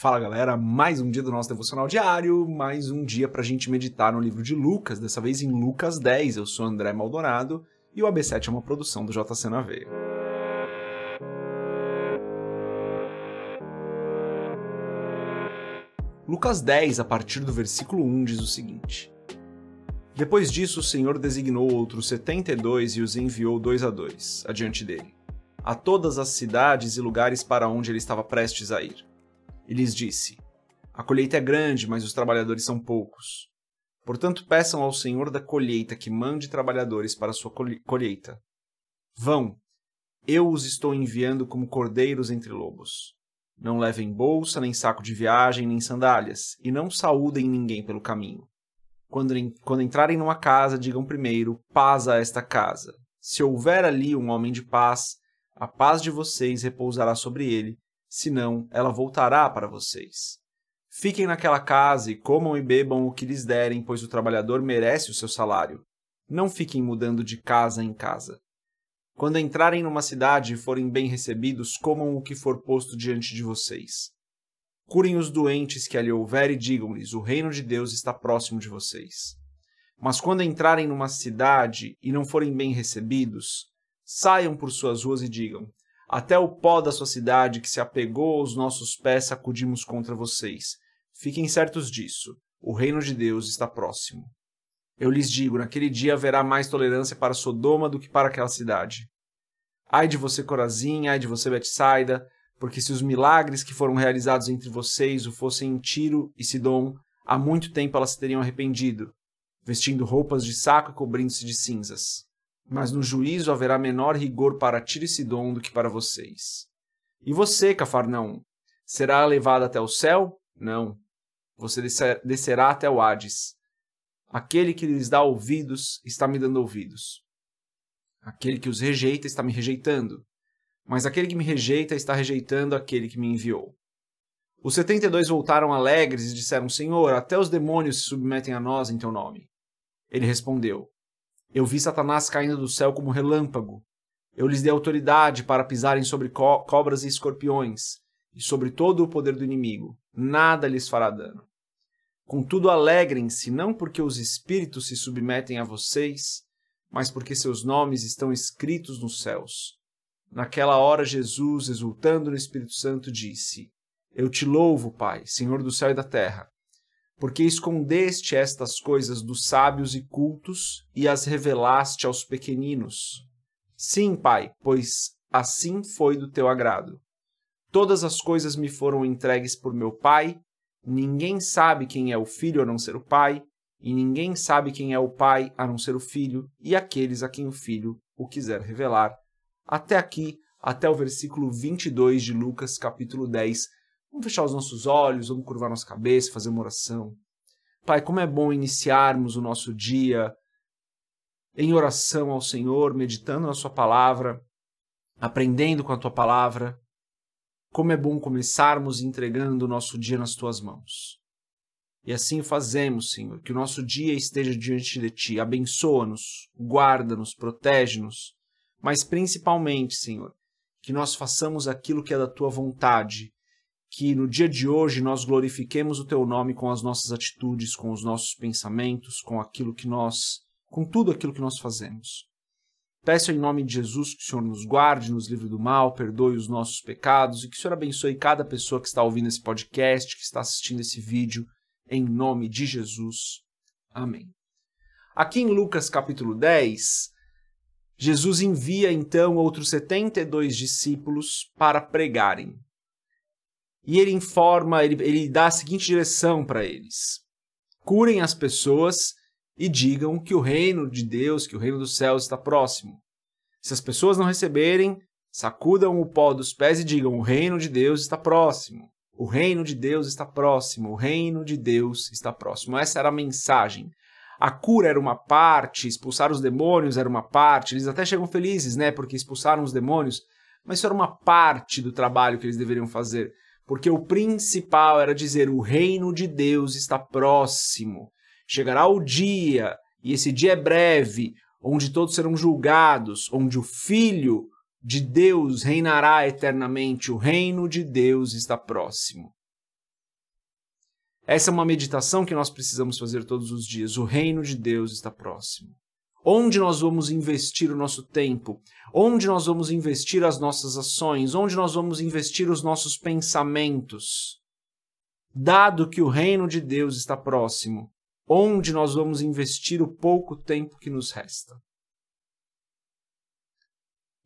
Fala galera, mais um dia do nosso devocional diário, mais um dia para a gente meditar no livro de Lucas, dessa vez em Lucas 10. Eu sou André Maldonado e o AB7 é uma produção do JC na Veia. Lucas 10, a partir do versículo 1, diz o seguinte: Depois disso, o Senhor designou outros setenta e dois e os enviou dois a dois, adiante dele, a todas as cidades e lugares para onde ele estava prestes a ir e lhes disse: A colheita é grande, mas os trabalhadores são poucos. Portanto, peçam ao Senhor da colheita que mande trabalhadores para a sua colheita. Vão, eu os estou enviando como cordeiros entre lobos. Não levem bolsa, nem saco de viagem, nem sandálias, e não saúdem ninguém pelo caminho. Quando, quando entrarem numa casa, digam primeiro: paz a esta casa. Se houver ali um homem de paz, a paz de vocês repousará sobre ele, senão ela voltará para vocês. Fiquem naquela casa e comam e bebam o que lhes derem, pois o trabalhador merece o seu salário. Não fiquem mudando de casa em casa. Quando entrarem numa cidade e forem bem recebidos, comam o que for posto diante de vocês. Curem os doentes que ali houver e digam-lhes: o reino de Deus está próximo de vocês. Mas quando entrarem numa cidade e não forem bem recebidos, saiam por suas ruas e digam: até o pó da sua cidade que se apegou aos nossos pés sacudimos contra vocês. Fiquem certos disso. O reino de Deus está próximo. Eu lhes digo: naquele dia haverá mais tolerância para Sodoma do que para aquela cidade. Ai de você, Corazim, ai de você, Betsaida, porque se os milagres que foram realizados entre vocês o fossem em Tiro e Sidom, há muito tempo elas se teriam arrependido, vestindo roupas de saco e cobrindo-se de cinzas mas no juízo haverá menor rigor para Tiro e Sidom do que para vocês. E você, Cafarnaum, será levado até o céu? Não. Você descerá até o Hades. Aquele que lhes dá ouvidos está me dando ouvidos. Aquele que os rejeita está me rejeitando. Mas aquele que me rejeita está rejeitando aquele que me enviou. Os setenta e dois voltaram alegres e disseram: Senhor, até os demônios se submetem a nós em teu nome. Ele respondeu: eu vi Satanás caindo do céu como relâmpago. Eu lhes dei autoridade para pisarem sobre co cobras e escorpiões, e sobre todo o poder do inimigo. Nada lhes fará dano. Contudo, alegrem-se, não porque os espíritos se submetem a vocês, mas porque seus nomes estão escritos nos céus. Naquela hora, Jesus, exultando no Espírito Santo, disse: Eu te louvo, Pai, Senhor do céu e da terra porque escondeste estas coisas dos sábios e cultos e as revelaste aos pequeninos. Sim, Pai, pois assim foi do teu agrado. Todas as coisas me foram entregues por meu Pai, ninguém sabe quem é o Filho a não ser o Pai, e ninguém sabe quem é o Pai a não ser o Filho, e aqueles a quem o Filho o quiser revelar. Até aqui, até o versículo 22 de Lucas, capítulo 10, Vamos fechar os nossos olhos, vamos curvar nossa cabeça, fazer uma oração. Pai, como é bom iniciarmos o nosso dia em oração ao Senhor, meditando na Sua palavra, aprendendo com a Tua palavra. Como é bom começarmos entregando o nosso dia nas Tuas mãos. E assim fazemos, Senhor, que o nosso dia esteja diante de Ti. Abençoa-nos, guarda-nos, protege-nos, mas principalmente, Senhor, que nós façamos aquilo que é da Tua vontade que no dia de hoje nós glorifiquemos o teu nome com as nossas atitudes, com os nossos pensamentos, com aquilo que nós, com tudo aquilo que nós fazemos. Peço em nome de Jesus que o Senhor nos guarde, nos livre do mal, perdoe os nossos pecados e que o Senhor abençoe cada pessoa que está ouvindo esse podcast, que está assistindo esse vídeo, em nome de Jesus. Amém. Aqui em Lucas capítulo 10, Jesus envia então outros 72 discípulos para pregarem e ele informa, ele, ele dá a seguinte direção para eles: curem as pessoas e digam que o reino de Deus, que o reino dos céus está próximo. Se as pessoas não receberem, sacudam o pó dos pés e digam: o reino de Deus está próximo. O reino de Deus está próximo. O reino de Deus está próximo. Essa era a mensagem. A cura era uma parte, expulsar os demônios era uma parte. Eles até chegam felizes, né? Porque expulsaram os demônios. Mas isso era uma parte do trabalho que eles deveriam fazer porque o principal era dizer: o reino de Deus está próximo. Chegará o dia, e esse dia é breve, onde todos serão julgados, onde o Filho de Deus reinará eternamente. O reino de Deus está próximo. Essa é uma meditação que nós precisamos fazer todos os dias. O reino de Deus está próximo. Onde nós vamos investir o nosso tempo? Onde nós vamos investir as nossas ações? Onde nós vamos investir os nossos pensamentos? Dado que o reino de Deus está próximo, onde nós vamos investir o pouco tempo que nos resta?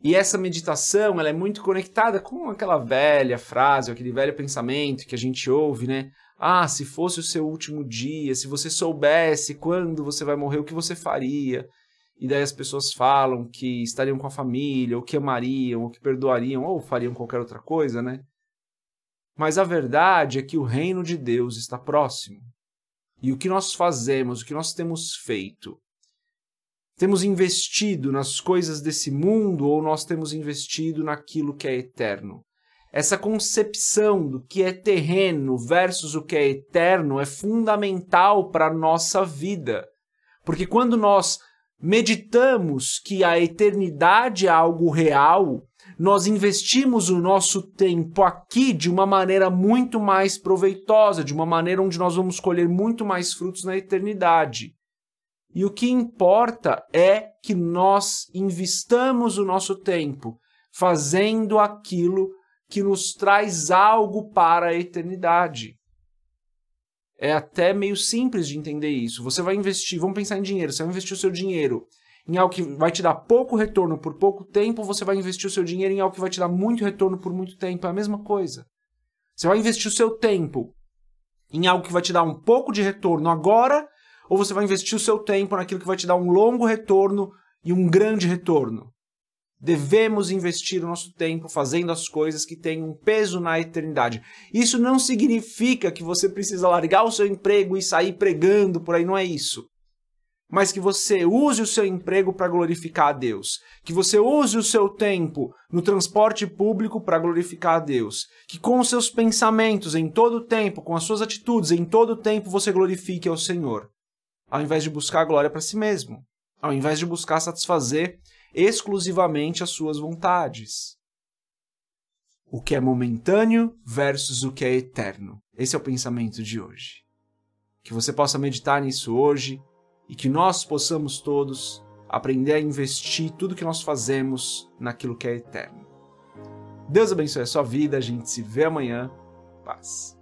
E essa meditação, ela é muito conectada com aquela velha frase, aquele velho pensamento que a gente ouve, né? Ah, se fosse o seu último dia, se você soubesse quando você vai morrer, o que você faria? E daí as pessoas falam que estariam com a família, ou que amariam, ou que perdoariam, ou fariam qualquer outra coisa, né? Mas a verdade é que o reino de Deus está próximo. E o que nós fazemos, o que nós temos feito, temos investido nas coisas desse mundo ou nós temos investido naquilo que é eterno? Essa concepção do que é terreno versus o que é eterno é fundamental para a nossa vida. Porque quando nós meditamos que a eternidade é algo real, nós investimos o nosso tempo aqui de uma maneira muito mais proveitosa, de uma maneira onde nós vamos colher muito mais frutos na eternidade. E o que importa é que nós investamos o nosso tempo fazendo aquilo que nos traz algo para a eternidade. É até meio simples de entender isso. Você vai investir, vamos pensar em dinheiro, você vai investir o seu dinheiro em algo que vai te dar pouco retorno por pouco tempo, você vai investir o seu dinheiro em algo que vai te dar muito retorno por muito tempo. É a mesma coisa. Você vai investir o seu tempo em algo que vai te dar um pouco de retorno agora, ou você vai investir o seu tempo naquilo que vai te dar um longo retorno e um grande retorno. Devemos investir o nosso tempo fazendo as coisas que têm um peso na eternidade. Isso não significa que você precisa largar o seu emprego e sair pregando por aí, não é isso. Mas que você use o seu emprego para glorificar a Deus. Que você use o seu tempo no transporte público para glorificar a Deus. Que com os seus pensamentos em todo o tempo, com as suas atitudes em todo o tempo, você glorifique ao Senhor. Ao invés de buscar glória para si mesmo. Ao invés de buscar satisfazer exclusivamente as suas vontades. O que é momentâneo versus o que é eterno. Esse é o pensamento de hoje. Que você possa meditar nisso hoje e que nós possamos todos aprender a investir tudo que nós fazemos naquilo que é eterno. Deus abençoe a sua vida, a gente se vê amanhã. Paz.